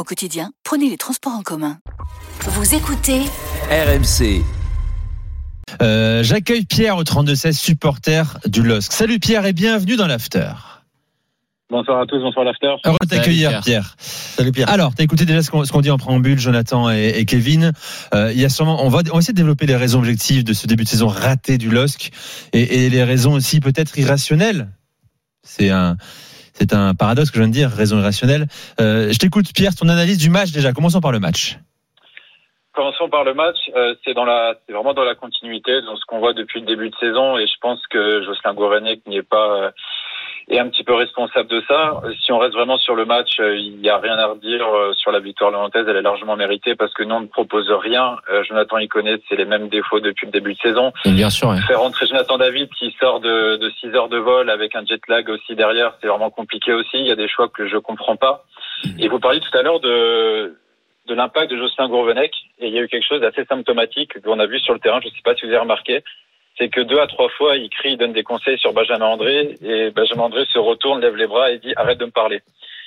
Au quotidien, prenez les transports en commun. Vous écoutez RMC. Euh, J'accueille Pierre au 32-16, supporter du LOSC. Salut Pierre et bienvenue dans l'After. Bonsoir à tous, bonsoir l'after. Heureux de t'accueillir Pierre. Salut Pierre. Alors, t'as écouté déjà ce qu'on dit en préambule, Jonathan et, et Kevin. Euh, il y a sûrement, on va, on va essayer de développer les raisons objectives de ce début de saison raté du LOSC et, et les raisons aussi peut-être irrationnelles. C'est un, c'est un paradoxe que je viens de dire, raison irrationnelle. Euh, je t'écoute Pierre, ton analyse du match déjà. Commençons par le match. Commençons par le match. Euh, c'est vraiment dans la continuité, dans ce qu'on voit depuis le début de saison, et je pense que Jocelyn Gourvenec n'est pas euh, est un petit peu responsable de ça. Si on reste vraiment sur le match, euh, il n'y a rien à redire euh, sur la victoire léontaise. Elle est largement méritée parce que nous on ne propose rien. Euh, Jonathan y connaît, c'est les mêmes défauts depuis le début de saison. Bien sûr. ouais. Faire rentrer Jonathan David qui sort de, de 6 heures de vol avec un jet lag aussi derrière, c'est vraiment compliqué aussi. Il y a des choix que je comprends pas. Et vous parliez tout à l'heure de de l'impact de Jocelyn Gourvenec et il y a eu quelque chose d'assez symptomatique qu'on a vu sur le terrain. Je ne sais pas si vous avez remarqué, c'est que deux à trois fois il crie, il donne des conseils sur Benjamin André et Benjamin André se retourne, lève les bras et dit arrête de me parler.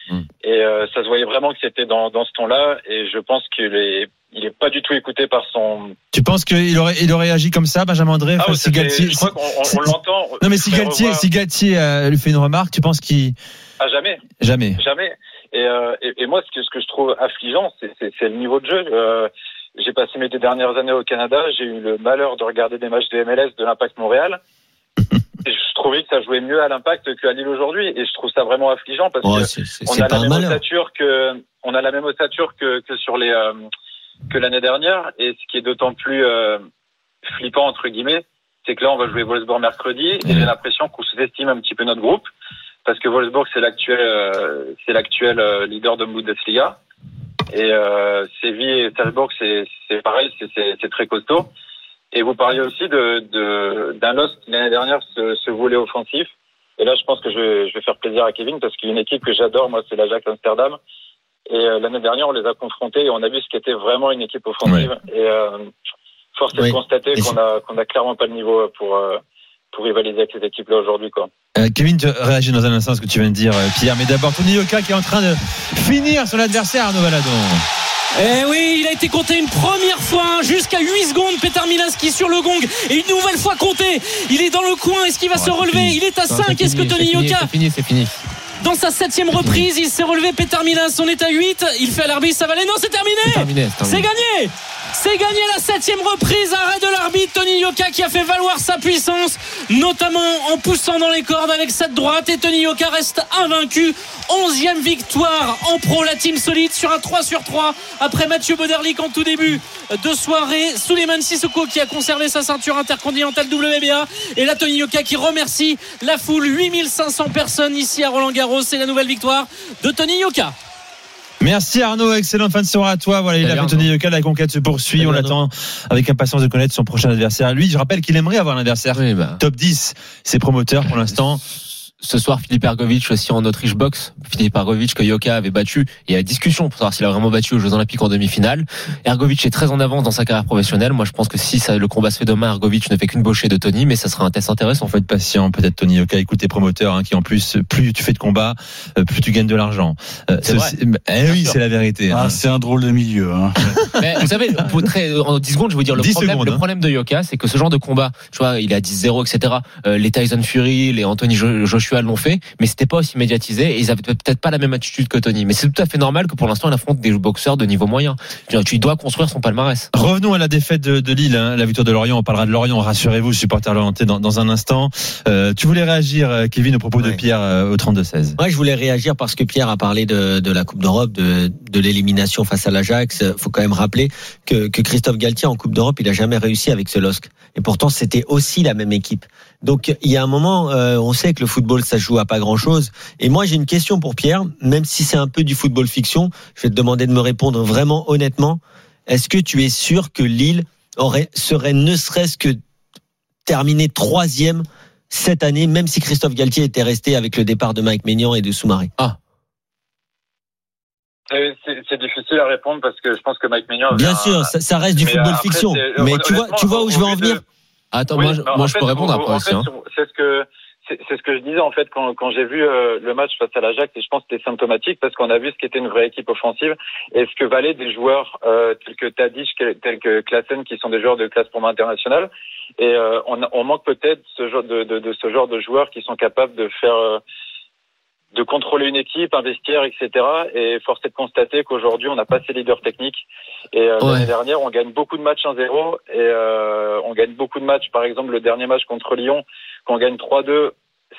Mm. Et euh, ça se voyait vraiment que c'était dans, dans ce ton-là et je pense qu'il est il est pas du tout écouté par son. Tu penses qu'il aurait, il aurait agi comme ça, Benjamin André? Ah, si Galtier- je crois qu'on on- on l'entend. Non mais si Galtier, si Galtier euh, lui fait une remarque, tu penses qu'il Ah jamais. jamais. Jamais. Et, euh, et, et moi, ce que, ce que je trouve affligeant, c'est, c'est, c'est le niveau de jeu. J'ai passé mes deux dernières années au Canada. J'ai eu le malheur de regarder des matchs de MLS de l'Impact Montréal. Et je trouvais que ça jouait mieux à l'Impact qu'à Lille aujourd'hui. Et je trouve ça vraiment affligeant parce Ouais, que c'est c'est- on c'est a la même ossature que on a la même ossature que, que sur les euh, que l'année dernière. Et ce qui est d'autant plus euh, flippant entre guillemets, c'est que là on va jouer Wolfsburg mercredi et j'ai l'impression qu'on sous-estime un petit peu notre groupe parce que Wolfsburg c'est l'actuel euh, c'est l'actuel leader de Bundesliga et euh, Séville et Salzbourg c'est c'est pareil c'est très costaud. Et vous parliez aussi de de- d'un Lost qui l'année dernière se, se voulait offensif. Et là, je pense que je vais, je vais faire plaisir à Kevin parce qu'il y a une équipe que j'adore, moi, c'est l'Ajax Amsterdam. Et euh, l'année dernière, on les a confrontés et on a vu ce qu'était vraiment une équipe offensive. Et euh, force est Oui. de constater qu'on a qu'on a clairement pas le niveau pour euh, pour rivaliser avec ces équipes-là aujourd'hui, quoi. Euh, Kevin, tu réagis dans un instant à ce que tu viens de dire, euh, Pierre. Mais d'abord, Tony Yoka qui est en train de finir son adversaire, Arnaud Valadon. Eh oui, il a été compté une première fois hein, jusqu'à 8 secondes. Petar Milinski sur le gong et une nouvelle fois compté. Il est dans le coin. Est-ce qu'il va Ouais, se relever fini. Il est à Non, 5. c'est Est-ce que Tony c'est fini, Yoka C'est fini, c'est fini. dans sa septième reprise, il s'est relevé. Petar Milins, on est à 8. Il fait à l'arbitre, ça va aller. Non, c'est terminé. C'est terminé. c'est C'est terminé. gagné C'est gagné la septième reprise, arrêt de l'arbitre Tony Yoka qui a fait valoir sa puissance, notamment en poussant dans les cordes avec cette droite et Tony Yoka reste invaincu. Onzième victoire en pro, la team solide sur un 3 sur 3 après Mathieu Boderlic en tout début de soirée. Suleiman Sissoko qui a conservé sa ceinture intercontinentale WBA et la Tony Yoka qui remercie la foule. 8500 personnes ici à Roland Garros. C'est la nouvelle victoire de Tony Yoka. Merci Arnaud, excellente fin de soirée à toi. Voilà, il a fait Tony Yoka, la conquête se poursuit. Salut, On l'attend avec impatience de connaître son prochain adversaire. Lui, je rappelle qu'il aimerait avoir un adversaire Oui, bah. top 10. Ses promoteurs pour l'instant. Ce soir, Philippe Ergovic aussi en Autriche box. Philippe Ergovic que Yoka avait battu. Il y a discussion pour savoir s'il a vraiment battu aux Jeux Olympiques en demi-finale. Ergovic est très en avance dans sa carrière professionnelle. Moi, je pense que si ça, le combat se fait demain, Ergovic ne fait qu'une bauchée de Tony, mais ça sera un test intéressant. Faut être patient, peut-être Tony Yoka. Écoute tes promoteurs, hein, qui en plus, plus tu fais de combats, euh, plus tu gagnes de l'argent. Euh, C'est Eh oui, c'est la vérité. hein. Ah, c'est un drôle de milieu. Hein. Mais vous savez, pour très, en 10 secondes, je vais vous dire le 10 problème, secondes, le hein. problème de Yoka, c'est que ce genre de combat, tu vois, il est à 10-0, etc. Euh, les Tyson Fury, les Anthony Jo- L'ont fait, mais c'était pas aussi médiatisé et ils avaient peut-être pas la même attitude que Tony. Mais c'est tout à fait normal que pour l'instant, il affronte des boxeurs de niveau moyen. Tu, dois construire son palmarès. Revenons à la défaite de, de Lille, hein, la victoire de Lorient. On parlera de Lorient, rassurez-vous, supporter lorientais dans, dans un instant. Euh, tu voulais réagir, euh, Kevin, au propos de. Pierre euh, au 32-16. Ouais, je voulais réagir parce que Pierre a parlé de, de la Coupe d'Europe, de, de l'élimination face à l'Ajax. Faut quand même rappeler que, que Christophe Galtier en Coupe d'Europe, il a jamais réussi avec ce LOSC. Et pourtant, c'était aussi la même équipe. Donc, il y a un moment, euh, on sait que le football, ça joue à pas grand-chose. Et moi, j'ai une question pour Pierre, même si c'est un peu du football fiction. Je vais te demander de me répondre vraiment honnêtement. est-ce que tu es sûr que Lille aurait, serait ne serait-ce que terminé troisième cette année, même si Christophe Galtier était resté avec le départ de Mike Maignan et de Soumaré? C'est c'est difficile à répondre parce que je pense que Mike Maignan. avait Bien un- sûr, ça, ça reste du mais football après, fiction. Mais tu vois, tu vois où je veux en de- venir? Attends, Oui, moi, je- moi en je fait, peux répondre après en fait, hein. C'est ce que c'est c'est ce que je disais en fait quand, quand j'ai vu euh, le match face à l'Ajax et je pense que c'était symptomatique parce qu'on a vu ce qu'était une vraie équipe offensive et ce que valaient des joueurs euh, tels que Tadic, tels que Klassen qui sont des joueurs de classe pour moi internationale et euh, on, on manque peut-être ce genre de, de, de ce genre de joueurs qui sont capables de faire euh, de contrôler une équipe, un vestiaire, etc. Et force est de constater qu'aujourd'hui, on n'a pas ces leaders techniques. Et euh, Ouais. l'année dernière, on gagne beaucoup de matchs 1-0 et euh, on gagne beaucoup de matchs. Par exemple, le dernier match contre Lyon, qu'on gagne 3-2,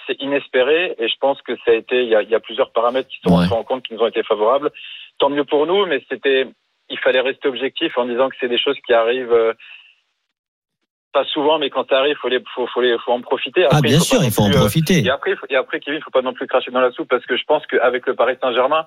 c'est inespéré. Et je pense que ça a été, il y a, il y a plusieurs paramètres qui sont Ouais. en compte, qui nous ont été favorables. Tant mieux pour nous, mais c'était, il fallait rester objectif en disant que c'est des choses qui arrivent. euh, pas souvent, mais quand ça arrive, faut les, faut, faut les, faut en profiter. Ah, Après, bien faut sûr, il faut en euh, profiter. et après, faut- et après, Kevin, faut pas non plus cracher dans la soupe parce que je pense qu'avec le Paris Saint-Germain,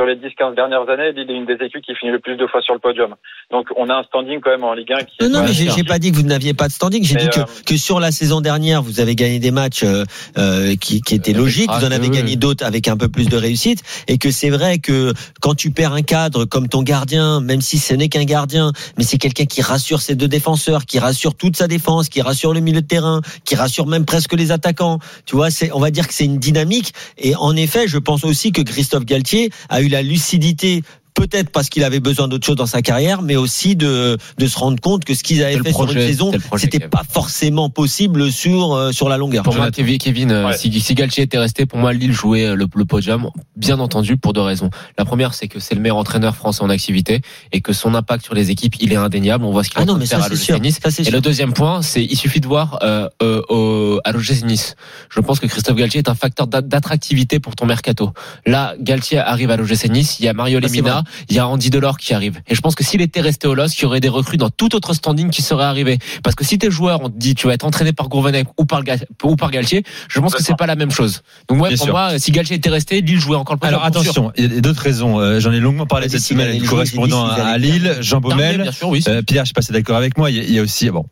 sur les 10-15 dernières années, Lille est une des équipes qui finit le plus de fois sur le podium. Donc, on a un standing quand même en Ligue 1 qui Non, non, mais j'ai pas dit que vous n'aviez pas de standing. J'ai dit que, euh, que sur la saison dernière, vous avez gagné des matchs euh, euh, qui, qui étaient logiques. Vous en avez gagné d'autres avec un peu plus de réussite. Et que c'est vrai que quand tu perds un cadre comme ton gardien, même si ce n'est qu'un gardien, mais c'est quelqu'un qui rassure ses deux défenseurs, qui rassure toute sa défense, qui rassure le milieu de terrain, qui rassure même presque les attaquants. Tu vois, c'est, on va dire que c'est une dynamique. Et en effet, je pense aussi que Christophe Galtier a eu la lucidité peut-être parce qu'il avait besoin d'autre chose dans sa carrière, mais aussi de, de se rendre compte que ce qu'ils avaient fait sur projet, une saison, c'était pas forcément possible sur euh, sur la longueur. Pour moi, Jonathan. Kevin, Kevin euh, Ouais. si, si Galtier était resté, pour moi, Lille jouait euh, le, le podium, bien entendu, pour deux raisons. La première, c'est que c'est le meilleur entraîneur français en activité et que son impact sur les équipes, il est indéniable. On voit ce qu'il Ah ça faire à c'est l'OGC sûr. Nice. Ça Et sûr. le deuxième point, c'est il suffit de voir euh, euh, au, à l'OGC Nice. Je pense que Christophe Galtier est un facteur d'a- d'attractivité pour ton mercato. Là, Galtier arrive à l'OGC Nice, il y a Mario Ah, Lemina, il y a Andy Delors qui arrive. Et je pense que s'il était resté au LOSC, il y aurait des recrues dans tout autre standing qui seraient arrivés. Parce que si t'es joueur, on te dit tu vas être entraîné par Gourvenec ou par, ou par Galtier, je pense que c'est pas la même chose. Donc ouais, Bien pour sûr. moi, si Galtier était resté, Lille jouait encore le podium. Alors attention, il y a d'autres raisons. Euh, J'en ai longuement parlé Vas-y, cette semaine avec le correspondant à Lille, Jean Baumel. bien sûr, oui. Euh, Pierre, je sais pas si d'accord avec moi. Il y a- il y a aussi, bon,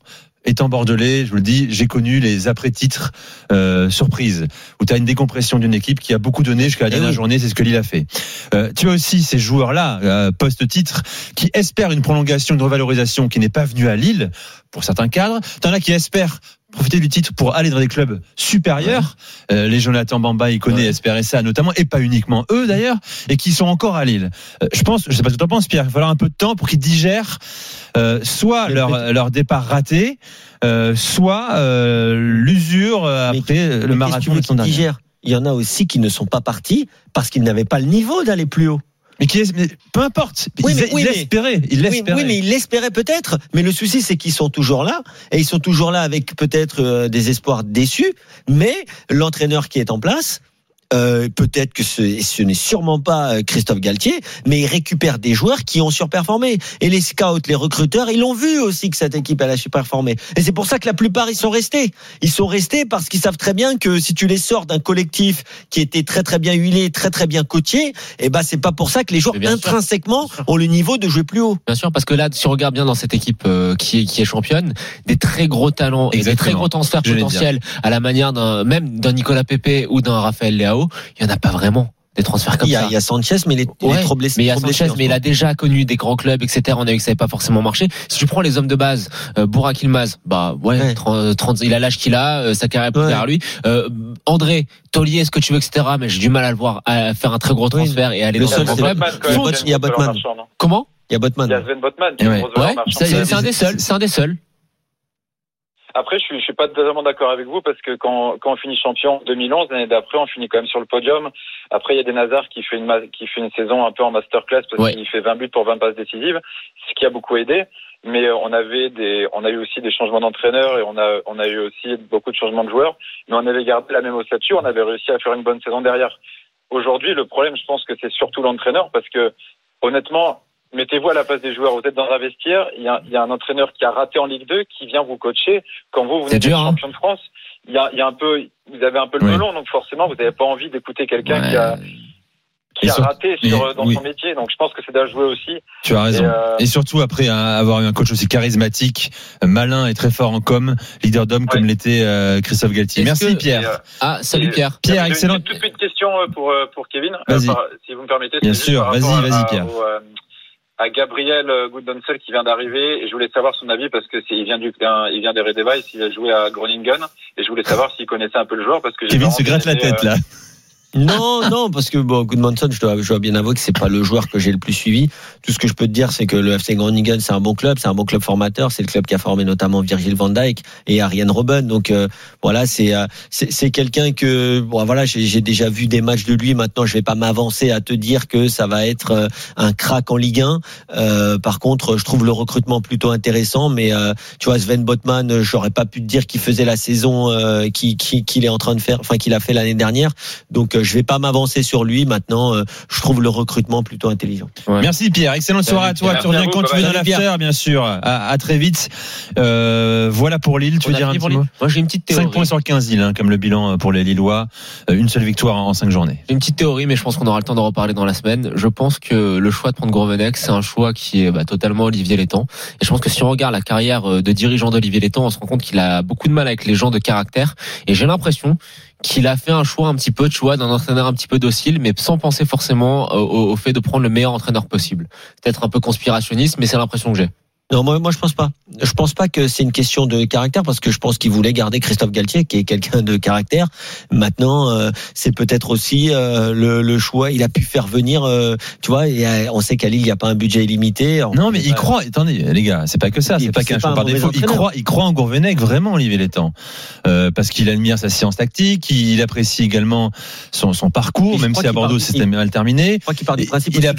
étant bordelais, je vous le dis, j'ai connu les après-titres euh, surprises où tu as une décompression d'une équipe qui a beaucoup donné jusqu'à la Eh dernière oui. journée. C'est ce que Lille a fait. Euh, tu as aussi ces joueurs-là, euh, post-titre, qui espèrent une prolongation, une revalorisation qui n'est pas venue à Lille pour certains cadres. T'en as qui espèrent profiter du titre pour aller dans des clubs supérieurs. Euh, les Jonathan Bamba, ils connaissent, Ouais. notamment, et pas uniquement eux d'ailleurs, et qui sont encore à Lille. Euh, je pense, je sais pas ce que tu en penses, Pierre, il va falloir un peu de temps pour qu'ils digèrent euh, soit leur, leur départ raté, euh, soit euh, l'usure Mais- après le Mais que marathon de son dernier. Il y en a aussi qui ne sont pas partis parce qu'ils n'avaient pas le niveau d'aller plus haut. Mais qui est, mais peu importe, Oui, mais- oui, ils mais- l'espéraient, ils Oui, oui, mais ils l'espéraient peut-être. Mais le souci, c'est qu'ils sont toujours là. Et ils sont toujours là avec peut-être euh, des espoirs déçus. Mais l'entraîneur qui est en place, euh, peut-être que ce, ce n'est sûrement pas euh, Christophe Galtier, mais il récupère des joueurs qui ont surperformé. Et les scouts, les recruteurs, ils l'ont vu aussi que cette équipe elle a surperformé. Et c'est pour ça que la plupart ils sont restés. Ils sont restés parce qu'ils savent très bien que si tu les sors d'un collectif qui était très très bien huilé, très très bien coaché, et ben c'est pas pour ça que les joueurs intrinsèquement sûr. ont le niveau de jouer plus haut. Bien sûr, parce que là, si on regarde bien dans cette équipe euh, qui, est, qui est championne, des très gros talents et des très gros transferts l'ai potentiels à la manière d'un même d'un Nicolas Pepe ou d'un Raphaël Il y en a pas vraiment des transferts comme Il y, a, ça. il y a Sanchez, mais il est, il est Ouais, trop blessé. mais il y a blessé Sanchez, ce mais il a déjà connu des grands clubs, etc. On a vu que ça n'avait pas forcément marché. Si tu prends les hommes de base, euh, Burak Ilmaz, bah ouais, Ouais. 30, 30 il a l'âge qu'il a, euh, sa carrière est Ouais. derrière lui. Euh, André, Tolier, ce que tu veux, etc. Mais j'ai du mal à le voir à faire un très gros transfert et aller Le dans seul, un grand club. Il y a Botman. Comment? Il y a Botman. Il y a Sven Botman est Ouais. Ouais, c'est un des seuls, c'est un des seuls. Après, je suis, je suis pas totalement d'accord avec vous parce que quand, quand on finit champion en 2011, l'année d'après, on finit quand même sur le podium. Après, il y a des Nazar qui fait une, qui fait une saison un peu en masterclass parce Ouais. qu'il fait 20 buts pour 20 passes décisives, ce qui a beaucoup aidé. Mais euh, on avait des, on a eu aussi des changements d'entraîneurs et on a, on a eu aussi beaucoup de changements de joueurs. Mais on avait gardé la même ossature, on avait réussi à faire une bonne saison derrière. Aujourd'hui, le problème, je pense que c'est surtout l'entraîneur parce que, honnêtement, mettez-vous à la place des joueurs. Vous êtes dans un vestiaire, il y a, il y a un entraîneur qui a raté en Ligue 2 qui vient vous coacher quand vous, vous d'être dur, hein. champion de France. Il y a, il y a un peu, vous avez un peu le Ouais. melon, donc forcément, vous n'avez pas envie d'écouter quelqu'un qui a, qui a sur- raté mais- sur, dans oui. son métier. Donc je pense que c'est à jouer aussi. Tu as raison. Et, euh, Et surtout après hein, avoir eu un coach aussi charismatique, malin et très fort en com, leader d'homme comme l'était euh, Christophe Galtier. Merci que- Pierre. Et, euh, Ah, salut et- Pierre. Pierre, Une- excellent. Une toute petite question euh, pour, euh, pour Kevin, par- si vous me permettez. Bien sûr, vas-y, vas-y, Pierre. au, euh, à Gabriel euh, Goodonsel qui vient d'arriver. Et je voulais savoir son avis parce que c'est, il vient du, un- il vient des Red Devils, il a joué à Groningen. Et je voulais savoir s'il connaissait un peu le joueur parce que j'ai Kevin se gratte la tête là. Non, non, parce que bon, Goodmanson, je dois, je dois bien avouer que c'est pas le joueur que j'ai le plus suivi. Tout ce que je peux te dire, c'est que le FC Groningen, c'est un bon club, c'est un bon club formateur, c'est le club qui a formé notamment Virgil van Dijk et Ariane Robben. Donc euh, voilà, c'est euh, c'est quelqu'un que bon voilà, j'ai déjà vu des matchs de lui. Maintenant, je vais pas m'avancer à te dire que ça va être euh, un crack en Ligue 1. Euh, par contre, je trouve le recrutement plutôt intéressant, mais euh, tu vois, Sven Botman, j'aurais pas pu te dire qu'il faisait la saison euh, qui- qui- qu'il est en train de faire, enfin qu'il a fait l'année dernière. Donc je vais pas m'avancer sur lui. Maintenant, euh, je trouve le recrutement plutôt intelligent. Ouais. Merci Pierre, excellente Salut, soirée à toi. Pierre. Tu reviens quand tu veux dans l'after, bien sûr. À, à très vite. Euh, voilà pour Lille. Tu On veux a dire un petit mot Moi, j'ai une petite théorie. 5 points sur 15 Lille, hein, comme le bilan pour les Lillois. Euh, Une seule victoire en 5 journées. J'ai une petite théorie, mais je pense qu'on aura le temps d'en reparler dans la semaine. Je pense que le choix de prendre Groveneck, c'est un choix qui est bah, totalement Olivier Létang. Et je pense que si on regarde la carrière euh, de dirigeant d'Olivier Létang, on se rend compte qu'il a beaucoup de mal avec les gens de caractère. Et j'ai l'impression qu'il a fait un choix un petit peu, tu vois, d'un entraîneur un petit peu docile, mais sans penser forcément euh, au, au fait de prendre le meilleur entraîneur possible. Peut-être un peu conspirationniste, mais c'est l'impression que j'ai. Non, moi, moi, je pense pas. Je pense pas que c'est une question de caractère parce que je pense qu'il voulait garder Christophe Galtier, qui est quelqu'un de caractère. Maintenant, euh, c'est peut-être aussi euh, le, le choix. Il a pu faire venir, euh, tu vois. Et euh, on sait qu'à Lille, il n'y a pas un budget illimité. Non, mais il croit. Attendez, les gars, c'est pas que ça. C'est pas qu'un choix par défaut. Il croit, il croit en Gourvenec, vraiment, Olivier Létang. Euh, parce qu'il admire sa science tactique. Il apprécie également son, son parcours, même si à Bordeaux c'était mal terminé. Je crois qu'il part du principe il a,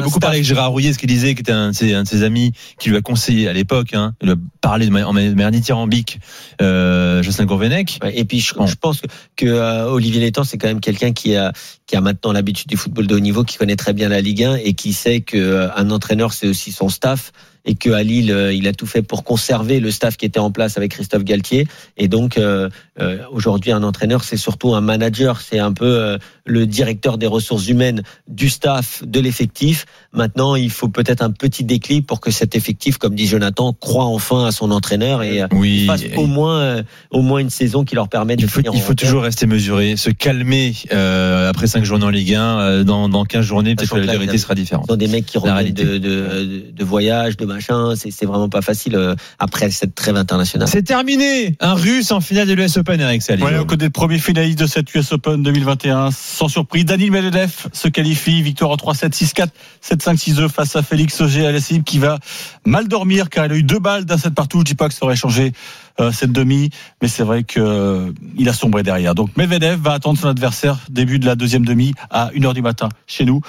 beaucoup parlé avec. Gérard Rouillet, ce qu'il disait, qui était un de ses amis, qui lui a conseillé à l'époque. Hein, il a parlé de ma- en manière dithyrambique, euh, Jocelyn Gourvenec. Ouais, Et puis je, pense que, que euh, Olivier Létang c'est quand même quelqu'un qui a qui a maintenant l'habitude du football de haut niveau, qui connaît très bien la Ligue 1 et qui sait que euh, entraîneur c'est aussi son staff et que à Lille euh, il a tout fait pour conserver le staff qui était en place avec Christophe Galtier et donc euh, euh, aujourd'hui un entraîneur c'est surtout un manager, c'est un peu euh, le directeur des ressources humaines du staff, de l'effectif. Maintenant il faut peut-être un petit déclic pour que cet effectif, comme dit Jonathan, croit enfin à son entraîneur et euh, Oui. fasse au moins euh, au moins une saison qui leur permette de faut, finir il en faut toujours rester mesuré, se calmer euh, après 5 journées en Ligue 1. euh, dans, dans 15 journées, peut-être que la vérité sera différente. Ce sont des mecs qui reviennent réalité. de, de, de voyage, de machin. C'est vraiment pas facile euh, après cette trêve internationale. C'est terminé Un Russe en finale de l'US Open, Eric Salih. Ouais, on connaît le premier finaliste de cette US Open 2021. Sans surprise, Daniel Medvedev se qualifie. Victoire en 3-7, 6-4, 7-5, 6-2 face à Félix Auger Aliassime qui va mal dormir car il a eu deux balles d'un set partout. Je dis pas que ça aurait changé euh, cette demi, mais c'est vrai que euh, il a sombré derrière. Donc Medvedev va attendre son adversaire début de la deuxième demi à 1h du matin chez nous.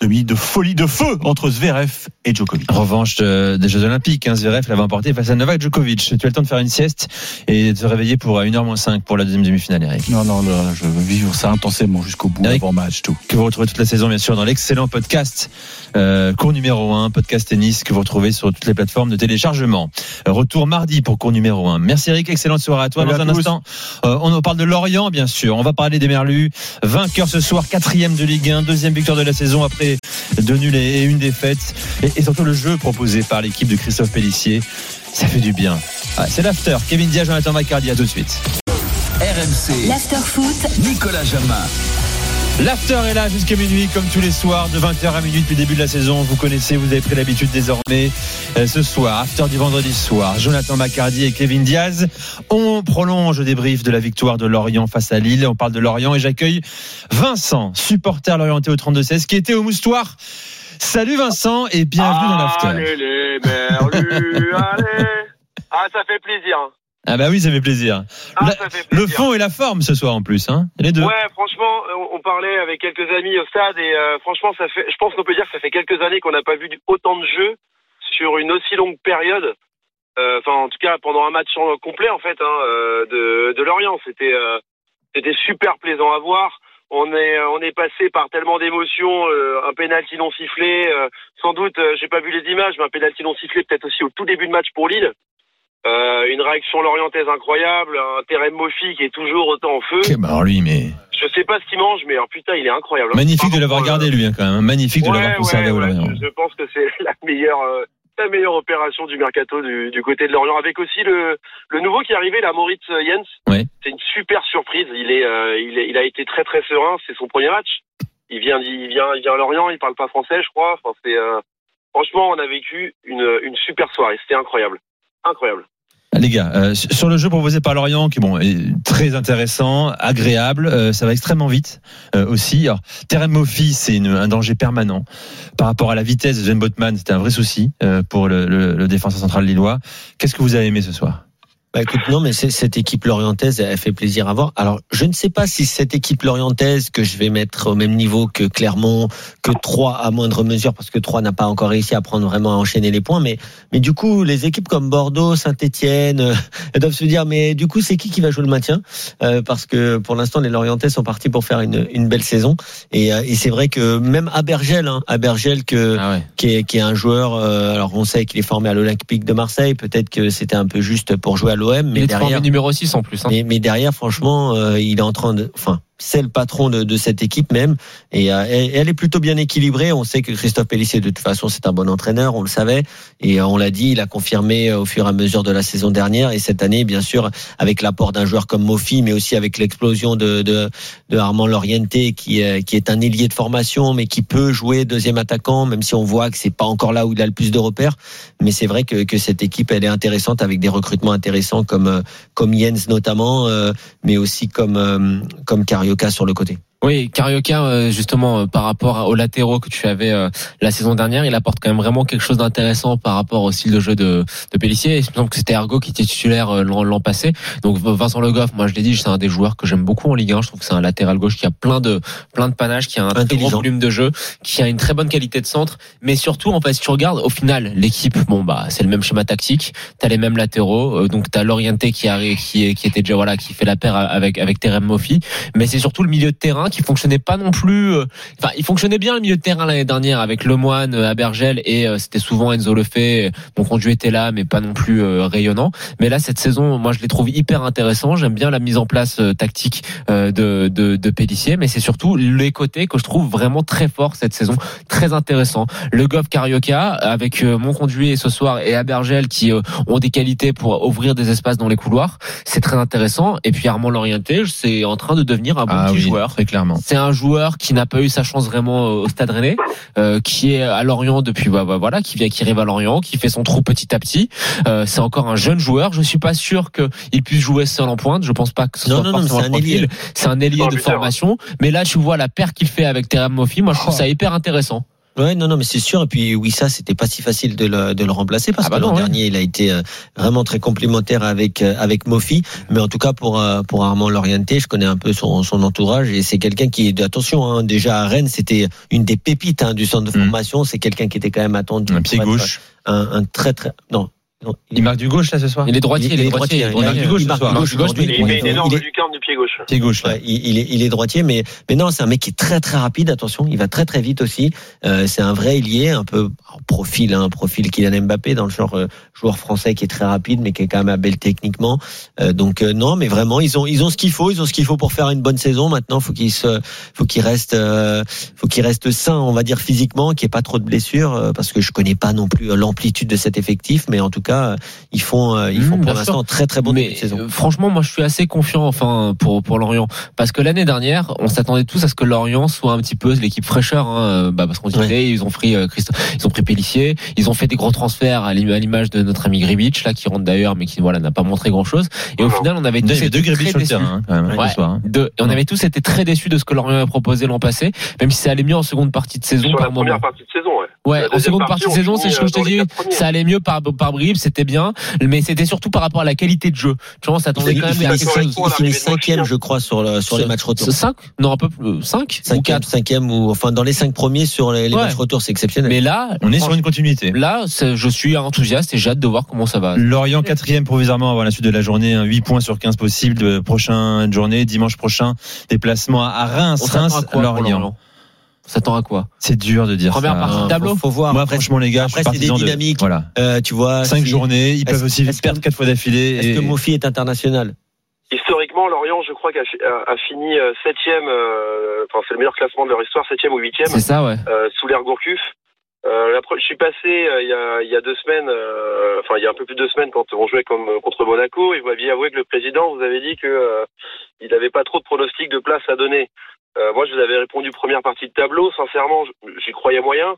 Demi de folie de feu entre Zverev et Djokovic. Revanche de- des Jeux Olympiques, hein, Zverev l'avait emporté face à Novak Djokovic. Tu as le temps de faire une sieste et de te réveiller pour à 1h-5 pour la deuxième demi-finale, Eric. Non, non, là, je veux vivre ça intensément jusqu'au bout, Eric. avant match, tout. Que vous retrouvez toute la saison, bien sûr, dans l'excellent podcast, euh, cours numéro 1, podcast tennis, que vous retrouvez sur toutes les plateformes de téléchargement. Euh, Retour mardi pour cours numéro 1. Merci Eric, excellente soirée à toi. Salut dans à un tous. instant, euh, on en parle de Lorient, bien sûr. On va parler des Merlus. Vainqueur ce soir, quatrième de Ligue 1, deuxième victoire de la saison après deux nuls et une défaite. Et, et surtout le jeu proposé par l'équipe de Christophe Pellissier. Ça fait du bien. Ah, c'est l'after. Kevin Diaz, Jonathan Macardy, à tout de suite. RMC. L'after-foot. Nicolas Jamin. L'after est là jusqu'à minuit, comme tous les soirs, de 20h à minuit depuis le début de la saison. Vous connaissez, vous avez pris l'habitude désormais. Euh, ce soir, after du vendredi soir, Jonathan Macardy et Kevin Diaz. On prolonge le débrief de la victoire de Lorient face à Lille. On parle de Lorient et j'accueille Vincent, supporter lorienté au 32-16, qui était au moustoir. Salut Vincent et bienvenue dans l'after. Allez les merlus, allez. Ah, ça fait plaisir. Ah bah oui, ça fait plaisir. Ah, La- ça fait Le fond et la forme ce soir en plus, hein les deux. Ouais, franchement, on- on parlait avec quelques amis au stade et euh, franchement, ça fait. Je pense qu'on peut dire que ça fait quelques années qu'on n'a pas vu autant de jeux sur une aussi longue période. Euh, Enfin, en tout cas, pendant un match en- complet, en fait, hein, euh, de, de Lorient, c'était euh, c'était super plaisant à voir. On est on est passé par tellement d'émotions, euh, un penalty non sifflé, euh, sans doute, euh, j'ai pas vu les images, mais un penalty non sifflé peut-être aussi au tout début de match pour Lille. Euh, une réaction lorientaise incroyable, un terrain Mofi qui est toujours autant en feu. Ok, bah alors lui, mais Je sais pas ce qu'il mange, mais alors, putain, il est incroyable. hein. Magnifique de l'avoir gardé euh, lui hein, quand même. Magnifique de l'avoir conservé ouais, au ouais, Lorient. je, je pense que c'est la meilleure, euh, la meilleure opération du mercato du, du côté de Lorient. Avec aussi le, le nouveau qui est arrivé, là, Moritz Jens. Ouais. C'est une super surprise. Il est, euh, il est, il a été très très serein. C'est son premier match. Il vient, il vient, il vient à Lorient. Il parle pas français, je crois. Enfin, c'est, euh, franchement, on a vécu une, une super soirée. C'était incroyable, Les gars, euh, sur le jeu proposé par Lorient, qui bon, est très intéressant, agréable, euh, ça va extrêmement vite euh, aussi. Alors, c'est un danger permanent par rapport à la vitesse de Sven Botman. C'était un vrai souci pour le, le- le défenseur central lillois. Qu'est-ce que vous avez aimé ce soir? Bah écoute, non, mais cette équipe lorientaise, elle fait plaisir à voir. Alors, je ne sais pas si cette équipe lorientaise que je vais mettre au même niveau que Clermont, que Troyes à moindre mesure, parce que Troyes n'a pas encore réussi à prendre vraiment à enchaîner les points, mais mais du coup, les équipes comme Bordeaux, Saint-Étienne, euh, elles doivent se dire, mais du coup, c'est qui qui va jouer le maintien? Euh, Parce que pour l'instant, les Lorientais sont partis pour faire une, une belle saison, et, euh, et c'est vrai que même Abergel, hein, Abergel que Ah ouais. qui est, qui est un joueur. euh, alors on sait qu'il est formé à l'Olympique de Marseille. Peut-être que c'était un peu juste pour jouer à l'OM, mais derrière, numéro 6 en plus. hein. mais, mais derrière, franchement, euh, il est en train de, enfin. C'est le patron de, de cette équipe même, et euh, elle, est plutôt bien équilibrée. On sait que Christophe Pellissier, de toute façon, c'est un bon entraîneur, on le savait, et euh, on l'a dit, il a confirmé euh, au fur et à mesure de la saison dernière, et cette année, bien sûr, avec l'apport d'un joueur comme Mofi, mais aussi avec l'explosion de, de, de Armand Loriente, qui, euh, qui est un ailier de formation, mais qui peut jouer deuxième attaquant, même si on voit que c'est pas encore là où il a le plus de repères. Mais c'est vrai que, que cette équipe, elle est intéressante avec des recrutements intéressants comme comme Jens notamment, mais aussi comme comme Carioca sur le côté. Oui, Carioca, euh, justement, euh, par rapport aux latéraux que tu avais euh, la saison dernière, il apporte quand même vraiment quelque chose d'intéressant par rapport au style de jeu de, de Pellissier. Il me semble que c'était Ergo qui était titulaire l'an passé. Donc Vincent Le Goff, moi je l'ai dit, c'est un des joueurs que j'aime beaucoup en Ligue 1. Je trouve que c'est un latéral gauche qui a plein de plein de panache, qui a un très gros Intelligent. volume de jeu, qui a une très bonne qualité de centre. Mais surtout, en fait, si tu regardes, au final, l'équipe, bon bah c'est le même schéma tactique. T'as les mêmes latéraux. donc t'as l'orienté qui arrive, qui était déjà voilà, qui fait la paire avec avec Terem Moffi. Mais c'est surtout le milieu de terrain qui fonctionnait pas non plus. euh, Enfin, il fonctionnait bien le milieu de terrain l'année dernière avec Lemoine, euh, Abergel et euh, c'était souvent Enzo Lefebvre. Mon conduit était là, mais pas non plus euh, rayonnant. Mais là, cette saison, moi, je les trouve hyper intéressants. J'aime bien la mise en place euh, tactique euh, de de, de Pellissier, mais c'est surtout les côtés que je trouve vraiment très forts cette saison, très intéressant. Le Goff Carioca avec euh, mon conduit ce soir et Abergel qui euh, ont des qualités pour ouvrir des espaces dans les couloirs, c'est très intéressant. Et puis Armand Lorienté, c'est en train de devenir un bon Ah petit oui, joueur. très clairement. C'est un joueur qui n'a pas eu sa chance vraiment euh, au Stade Rennais, euh, qui est à Lorient depuis bah, bah, voilà, qui vient, qui arrive à Lorient, qui fait son trou petit à petit. Euh, c'est encore un jeune joueur. Je suis pas sûr qu'il puisse jouer seul en pointe. Je pense pas que ce Non, soit non, non, un profil. C'est un ailier Oh, de formation. Mais là, tu vois la paire qu'il fait avec Terem Moffi. Moi, je trouve ça hyper intéressant. Ouais, non, non, mais c'est sûr. Et puis oui, ça, c'était pas si facile de le, de le remplacer parce Ah bah que l'an ouais. dernier, il a été euh, vraiment très complémentaire avec euh, avec Mofi. Mais en tout cas, pour euh, pour Armand Lorienté, je connais un peu son, son entourage et c'est quelqu'un qui est attention. Hein, déjà à Rennes, c'était une des pépites hein, du centre de Mhm. formation. C'est quelqu'un qui était quand même attendu. Un pied gauche. Un, un très très non. Il marque du gauche là ce soir Il est droitier, il, est droitier, droitier. il marque du gauche il ce marque soir. du gauche. Il met une Il énorme lucarne du pied gauche. Pied gauche il, il est, il est droitier, mais, mais non, c'est un mec qui est très très rapide. Attention, il va très très vite aussi. Euh, c'est un vrai ailier, un peu profil, un profil Kylian Mbappé dans le genre euh, joueur français qui est très rapide, mais qui est quand même habile techniquement. Euh, donc euh, non, mais vraiment, ils ont ils ont ce qu'il faut, ils ont ce qu'il faut pour faire une bonne saison. Maintenant, faut qu'ils se, faut qu'ils restent, euh, faut qu'ils restent sains, on va dire physiquement, qu'il n'y ait pas trop de blessures, euh, parce que je connais pas non plus l'amplitude de cet effectif, mais en tout cas, euh, ils font, euh, ils Mmh, font pour bien l'instant très très bon début de saison. euh, franchement, moi, je suis assez confiant, enfin, pour pour Lorient, parce que l'année dernière, on s'attendait tous à ce que Lorient soit un petit peu l'équipe fraîcheur, hein, bah, parce qu'on disait Ouais. ils ont pris euh, ils ont pris Pellissier, ils ont fait des gros transferts à l'im- à l'image de notre ami Gribic, là, qui rentre d'ailleurs, mais qui voilà n'a pas montré grand chose. Et au final, on avait tous été très sur le déçus. terrain hein, Ouais. soir. hein. De- et on avait tous été très déçus de ce que Lorient avait proposé l'an passé, même si ça allait mieux en seconde partie de saison Sur par la première moment. partie de saison, ouais. En deuxième seconde partie, partie de on saison, c'est ce que je te euh, quatre premiers. ça allait mieux par par bribes, c'était bien, mais c'était surtout par rapport à la qualité de jeu. Tu vois, on s'attendait quand même il à quelque cinq- chose. il finit cinquième, je crois, sur, le, sur les matchs retour. 5 Non, un peu plus 5 ou Cinquième, 4 cinquième ou enfin dans les cinq premiers sur les, les Ouais. matchs retour, c'est exceptionnel. Mais là, On est sur une continuité. là, je suis enthousiaste et j'ai hâte de voir comment ça va. Lorient quatrième provisoirement avant la suite de la journée, 8 points sur 15 possibles de prochaine journée, dimanche prochain, déplacement à Reims, Reims, à quoi pour Lorient. On s'attend à quoi C'est dur de dire Première ça. partie de Faut- tableau faut, voir. Moi après, franchement les gars, après, je suis c'est des de- dynamiques. Voilà. euh, tu vois, 5 si- journées, ils peuvent aussi perdre 4 fois d'affilée Est-ce et que Mofi est international historiquement, Lorient, je crois, qu'a a, a fini euh, septième. euh, Enfin, c'est le meilleur classement de leur histoire, septième ou huitième, C'est ça, ouais. euh, sous l'ère Gourcuff. Euh, je suis passé euh, il y, a, il y a deux semaines, euh, enfin il y a un peu plus de deux semaines quand on jouait comme contre Monaco et vous m'aviez avoué que le président vous avait dit que euh, il n'avait pas trop de pronostics de place à donner. Euh, moi je vous avais répondu première partie de tableau, sincèrement j'y croyais moyen,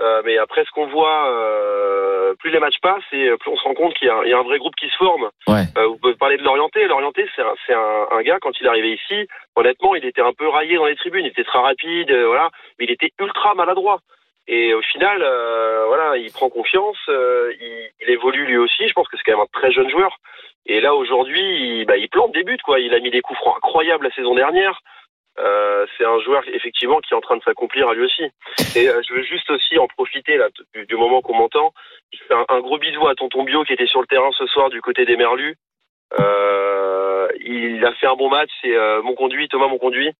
Euh, mais après ce qu'on voit, euh, plus les matchs passent et plus on se rend compte qu'il y, a un- il y a un vrai groupe qui se forme. Ouais. Euh, vous pouvez parler de l'orienté. L'orienté, c'est un, c'est un, un gars, quand il est arrivé ici, honnêtement, il était un peu raillé dans les tribunes. Il était très rapide, voilà, mais il était ultra maladroit. Et au final, voilà, il prend confiance, il, il évolue lui aussi. Je pense que c'est quand même un très jeune joueur. Et là, aujourd'hui, il, bah, il plante des buts, quoi. Il a mis des coups francs incroyables la saison dernière. Euh, c'est un joueur effectivement qui est en train de s'accomplir à lui aussi. Et euh, je veux juste aussi en profiter là du, du moment qu'on m'entend. Je fais un, un gros bisou à Tonton Bio qui était sur le terrain ce soir du côté des Merlus. Euh, il a fait un bon match, c'est euh, mon conduit, Thomas mon conduit.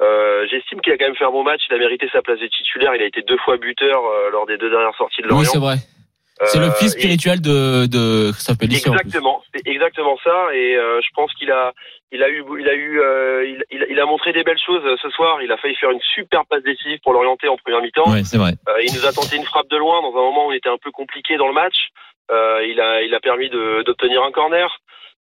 Euh, J'estime qu'il a quand même fait un bon match, il a mérité sa place de titulaire, il a été deux fois buteur euh, lors des deux dernières sorties de Oui, Lorient. c'est vrai. C'est le Euh, fils spirituel de, de Christophe Pellissier. Exactement, c'est exactement ça. Et euh, je pense qu'il a, il a eu, il a eu, euh, il, il- il a montré des belles choses ce soir. Il a failli faire une super passe décisive pour l'orienter en première mi-temps. Ouais, c'est vrai. Euh, il nous a tenté une frappe de loin dans un moment où il était un peu compliqué dans le match. Euh, il a, il a permis d'obtenir un corner.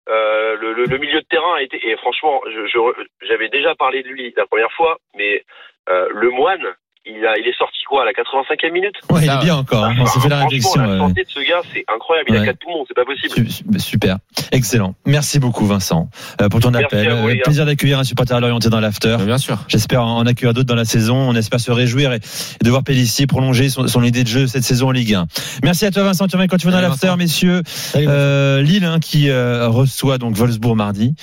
Euh, le, le- le milieu de terrain a été, et franchement, je- je- j'avais déjà parlé de lui la première fois, mais euh, le moine, il, a, il est sorti quoi à la 85e minute Ouais, il est bien encore. hein. On s'est fait la réflexion. La santé de ce gars, c'est incroyable. Il Ouais. a quatre poumons, c'est pas possible. Su- Super, excellent. Merci beaucoup Vincent euh, pour ton Merci appel. vous, Euh, plaisir d'accueillir un supporter à l'orienté dans l'after. Ouais, Bien sûr. J'espère en accueillir d'autres dans la saison. On espère se réjouir et, et de voir Pellissier prolonger son, son idée de jeu cette saison en Ligue 1. Merci à toi Vincent. Tu reviens quand tu veux dans l'after, messieurs. Salut, Euh, Lille hein, qui euh, reçoit donc Wolfsburg mardi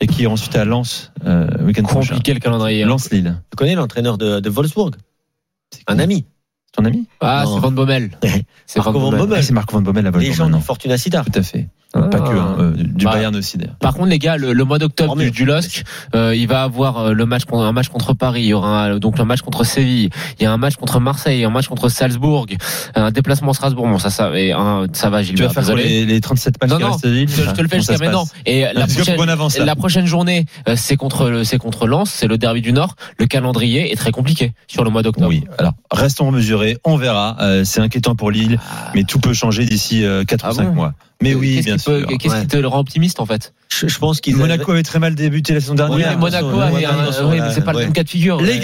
et qui est ensuite à Lens euh, week-end prochain. Compliqué le calendrier. hein. Lens-Lille. Tu connais l'entraîneur de, de Wolfsburg? Un ami. Ton ami Ah, c'est Van Bommel. C'est Marco Van Bommel. Ah, C'est Marco Van Bommel Wolfsburg Légende Fortuna Sittard. Tout à fait. Ah. Pas que hein, euh, du Bah, Bayern aussi d'ailleurs. Par contre, les gars, le, le mois d'octobre du, du LOSC, euh, il va avoir euh, le match contre, un match contre Paris, il y aura un- donc un match contre Séville, il y a un match contre Marseille, un match contre Salzbourg, un déplacement à Strasbourg. Bon, ça, ça, et un- ça va, Tu Gilbert. vas faire les, les 37 matchs Non, qui non, Je, je te le fais jusqu'à maintenant. Et la prochaine, avance, la prochaine journée, euh, c'est contre c'est contre Lens, c'est le derby du Nord. Le calendrier est très compliqué sur le mois d'octobre. Oui, alors restons mesurés, on verra. Euh, c'est inquiétant pour Lille, mais tout peut changer d'ici 4 Ah ou 5 bon? mois. Mais oui, Qu'est-ce bien qui peut- sûr. Qu'est-ce Ouais. qui te le rend optimiste en fait? Je, je pense qu'ils Monaco avait très mal débuté la saison Oui, dernière. mais Monaco avait ouais, oui, mais c'est pas le même cas de figure. Les